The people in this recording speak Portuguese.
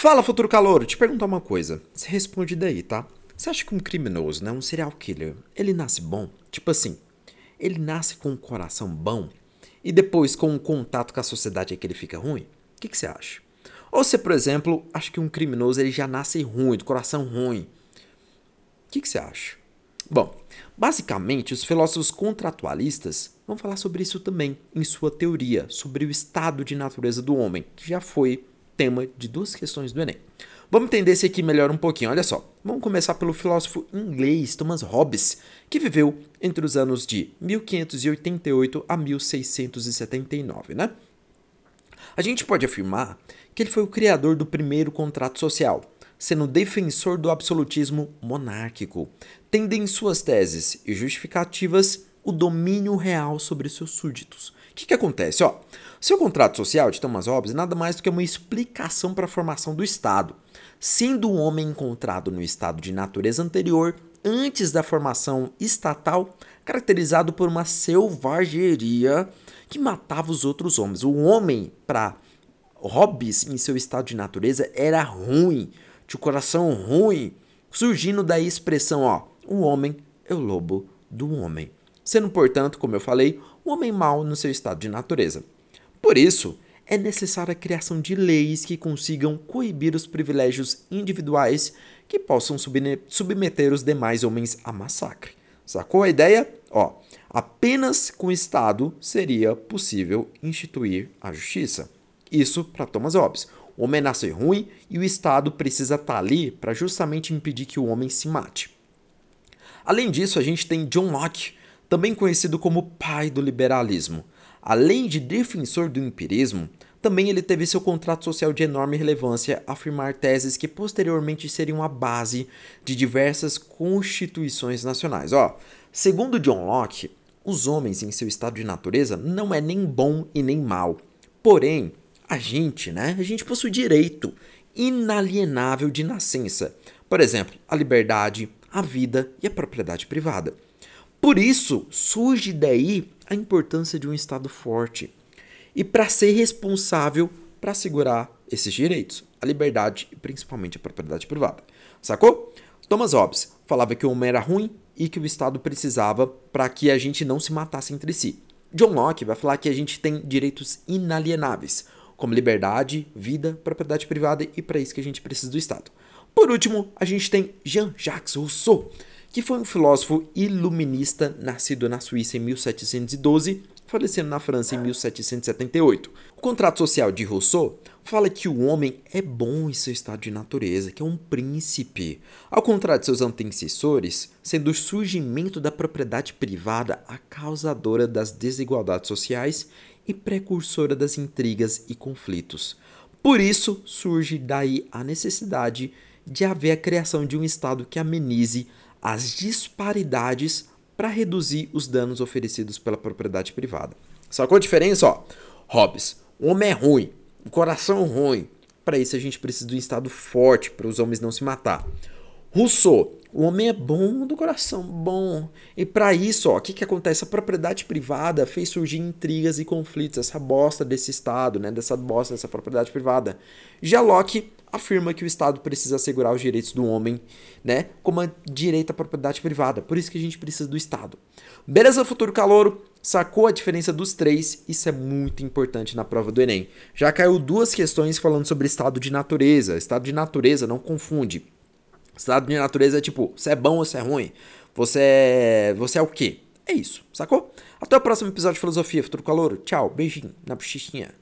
Fala, futuro calouro, te perguntar uma coisa. Você responde daí, tá? Você acha que um criminoso, né, um serial killer, ele nasce bom? Tipo assim, ele nasce com um coração bom e depois com um contato com a sociedade é que ele fica ruim? O que, que você acha? Ou você, por exemplo, acha que um criminoso ele já nasce ruim, do coração ruim? O que, que você acha? Bom, basicamente, os filósofos contratualistas vão falar sobre isso também em sua teoria sobre o estado de natureza do homem, que já foi tema de duas questões do Enem. Vamos entender esse aqui melhor um pouquinho. Olha só, vamos começar pelo filósofo inglês Thomas Hobbes, que viveu entre os anos de 1588 a 1679, né? A gente pode afirmar que ele foi o criador do primeiro contrato social, sendo defensor do absolutismo monárquico, tendo em suas teses e justificativas o domínio real sobre seus súditos. O que, que acontece? Ó, seu contrato social de Thomas Hobbes é nada mais do que uma explicação para a formação do Estado, sendo o homem encontrado no estado de natureza anterior antes da formação estatal, caracterizado por uma selvageria que matava os outros homens. O homem, para Hobbes, em seu estado de natureza, era ruim, de coração ruim, surgindo da expressão, ó, o homem é o lobo do homem. Sendo, portanto, como eu falei, o homem mau no seu estado de natureza. Por isso, é necessária a criação de leis que consigam coibir os privilégios individuais que possam submeter os demais homens a massacre. Sacou a ideia? Ó, apenas com o Estado seria possível instituir a justiça. Isso para Thomas Hobbes. O homem nasce ruim e o Estado precisa estar tá ali para justamente impedir que o homem se mate. Além disso, a gente tem John Locke, também conhecido como pai do liberalismo. Além de defensor do empirismo, também ele teve seu contrato social de enorme relevância afirmar teses que posteriormente seriam a base de diversas constituições nacionais. Ó, segundo John Locke, os homens em seu estado de natureza não é nem bom e nem mal. Porém, a gente, né? A gente possui direito inalienável de nascença. Por exemplo, a liberdade, a vida e a propriedade privada. Por isso, surge daí a importância de um Estado forte e para ser responsável para segurar esses direitos, a liberdade e principalmente a propriedade privada. Sacou? Thomas Hobbes falava que o homem era ruim e que o Estado precisava para que a gente não se matasse entre si. John Locke vai falar que a gente tem direitos inalienáveis, como liberdade, vida, propriedade privada e para isso que a gente precisa do Estado. Por último, a gente tem Jean-Jacques Rousseau, que foi um filósofo iluminista nascido na Suíça em 1712, falecendo na França em 1778. O contrato social de Rousseau fala que o homem é bom em seu estado de natureza, que é um príncipe. Ao contrário de seus antecessores, sendo o surgimento da propriedade privada a causadora das desigualdades sociais e precursora das intrigas e conflitos. Por isso surge daí a necessidade de haver a criação de um Estado que amenize as disparidades para reduzir os danos oferecidos pela propriedade privada. Sacou a diferença? Ó, Hobbes, o homem é ruim, o coração é ruim. Para isso a gente precisa de um Estado forte para os homens não se matar. Rousseau, o homem é bom do coração, bom. E para isso, o que, que acontece? A propriedade privada fez surgir intrigas e conflitos, essa bosta desse Estado, né? dessa bosta dessa propriedade privada. Já Locke afirma que o Estado precisa assegurar os direitos do homem, né? Como a direito à propriedade privada. Por isso que a gente precisa do Estado. Beleza, futuro calouro? Sacou a diferença dos três? Isso é muito importante na prova do Enem. Já caiu duas questões falando sobre estado de natureza. Estado de natureza, não confunde. Estado de natureza é tipo, você é bom ou você é ruim? Você é. Você é o quê? É isso, sacou? Até o próximo episódio de Filosofia, Futuro Calouro. Tchau, beijinho na bochichinha.